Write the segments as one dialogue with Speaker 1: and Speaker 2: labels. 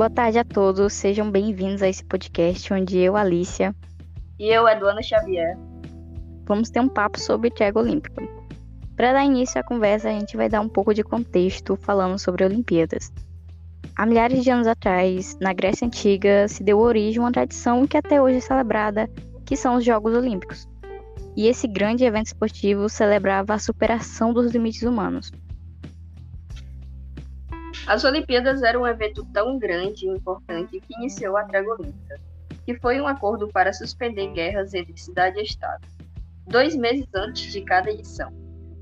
Speaker 1: Boa tarde a todos, sejam bem-vindos a esse podcast onde eu, Alicia,
Speaker 2: e eu, Eduana Xavier,
Speaker 1: vamos ter um papo sobre trigo olímpico. Para dar início à conversa, a gente vai dar um pouco de contexto falando sobre Olimpíadas. Há milhares de anos atrás, na Grécia Antiga, se deu origem a uma tradição que até hoje é celebrada, que são os Jogos Olímpicos. E esse grande evento esportivo celebrava a superação dos limites humanos.
Speaker 2: As Olimpíadas eram um evento tão grande e importante que iniciou a Trégua que foi um acordo para suspender guerras entre cidade e Estado, dois meses antes de cada edição.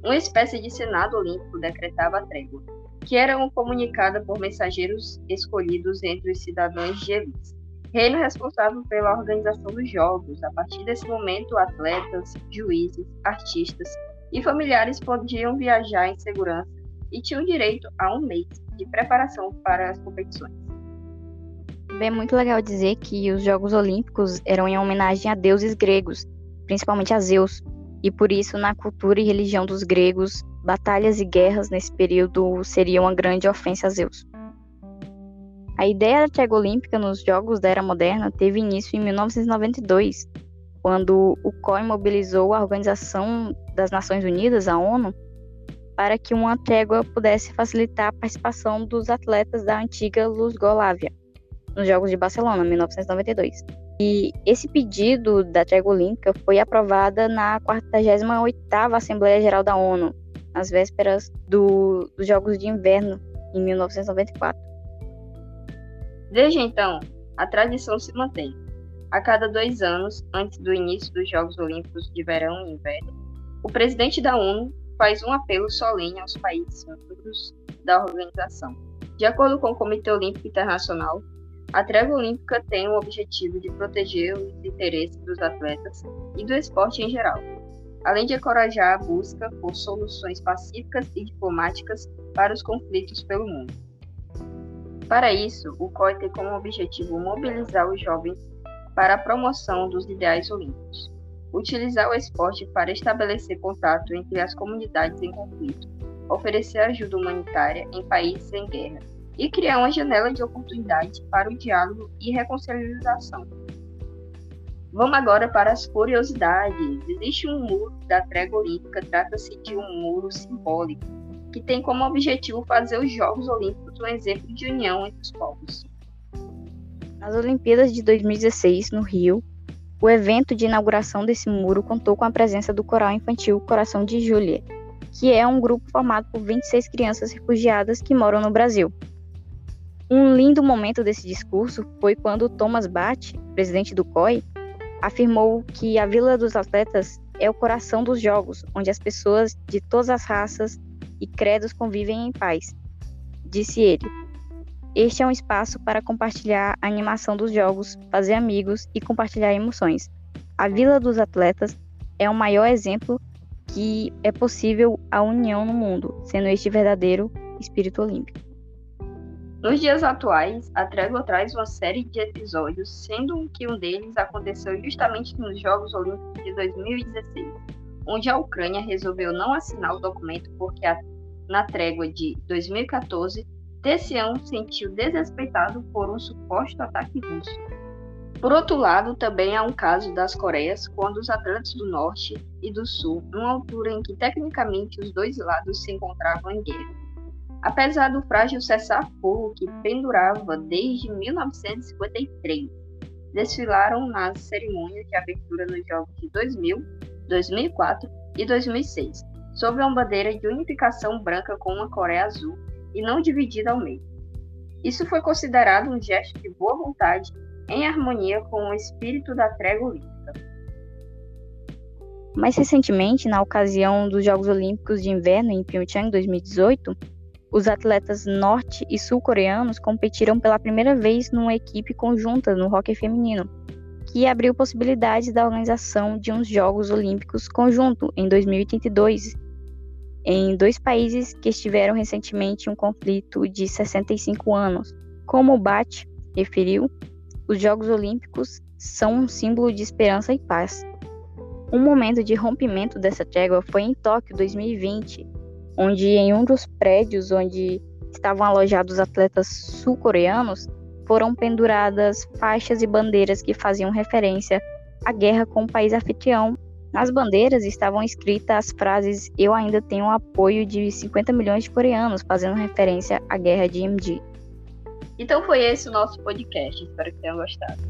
Speaker 2: Uma espécie de Senado Olímpico decretava a trégua, que era comunicada por mensageiros escolhidos entre os cidadãos de elite, reino responsável pela organização dos Jogos. A partir desse momento, atletas, juízes, artistas e familiares podiam viajar em segurança e tinham direito a um mês de preparação para as competições.
Speaker 1: É muito legal dizer que os Jogos Olímpicos eram em homenagem a deuses gregos, principalmente a Zeus, e por isso, na cultura e religião dos gregos, batalhas e guerras nesse período seriam uma grande ofensa a Zeus. A ideia da trégua olímpica nos Jogos da Era Moderna teve início em 1992, quando o COI mobilizou a Organização das Nações Unidas, a ONU, para que uma trégua pudesse facilitar a participação dos atletas da antiga Luzgolávia nos Jogos de Barcelona, 1992. E esse pedido da trégua olímpica foi aprovada na 48ª Assembleia Geral da ONU, nas vésperas do, dos Jogos de Inverno, em 1994.
Speaker 2: Desde então, a tradição se mantém. A cada dois anos, antes do início dos Jogos Olímpicos de Verão e Inverno, o presidente da ONU faz um apelo solene aos países membros da organização. De acordo com o Comitê Olímpico Internacional, a trégua olímpica tem o objetivo de proteger os interesses dos atletas e do esporte em geral, além de encorajar a busca por soluções pacíficas e diplomáticas para os conflitos pelo mundo. Para isso, o COI tem como objetivo mobilizar os jovens para a promoção dos ideais olímpicos utilizar o esporte para estabelecer contato entre as comunidades em conflito, oferecer ajuda humanitária em países em guerra e criar uma janela de oportunidade para o diálogo e reconciliação. Vamos agora para as curiosidades. Existe um muro da trégua olímpica, trata-se de um muro simbólico, que tem como objetivo fazer os Jogos Olímpicos um exemplo de união entre os povos.
Speaker 1: Nas Olimpíadas de 2016, no Rio, o evento de inauguração desse muro contou com a presença do coral infantil Coração de Júlia, que é um grupo formado por 26 crianças refugiadas que moram no Brasil. Um lindo momento desse discurso foi quando Thomas Bach, presidente do COI, afirmou que a Vila dos Atletas é o coração dos jogos, onde as pessoas de todas as raças e credos convivem em paz. Disse ele: este é um espaço para compartilhar a animação dos jogos, fazer amigos e compartilhar emoções. A Vila dos Atletas é o maior exemplo que é possível a união no mundo, sendo este verdadeiro espírito olímpico.
Speaker 2: Nos dias atuais, a Trégua traz uma série de episódios, sendo que um deles aconteceu justamente nos Jogos Olímpicos de 2016, onde a Ucrânia resolveu não assinar o documento porque a, na trégua de 2014 Tessião sentiu desrespeitado por um suposto ataque russo. Por outro lado, também há um caso das Coreias, quando os atletas do Norte e do Sul, numa altura em que tecnicamente os dois lados se encontravam em guerra. Apesar do frágil cessar-fogo que pendurava desde 1953, desfilaram nas cerimônias de abertura nos Jogos de 2000, 2004 e 2006, sob uma bandeira de unificação branca com uma Coreia azul e não dividida ao meio. Isso foi considerado um gesto de boa vontade em harmonia com o espírito da trégua olímpica.
Speaker 1: Mais recentemente, na ocasião dos Jogos Olímpicos de Inverno em Pyeongchang 2018, os atletas norte e sul-coreanos competiram pela primeira vez numa equipe conjunta no hóquei feminino, que abriu possibilidades da organização de uns Jogos Olímpicos conjunto em 2082 em dois países que estiveram recentemente em um conflito de 65 anos. Como o BAT referiu, os Jogos Olímpicos são um símbolo de esperança e paz. Um momento de rompimento dessa trégua foi em Tóquio 2020, onde em um dos prédios onde estavam alojados atletas sul-coreanos, foram penduradas faixas e bandeiras que faziam referência à guerra com o país anfitrião. Nas bandeiras estavam escritas as frases Eu ainda tenho o apoio de 50 milhões de coreanos, fazendo referência à guerra de Imji.
Speaker 2: Então foi esse o nosso podcast. Espero que tenham gostado.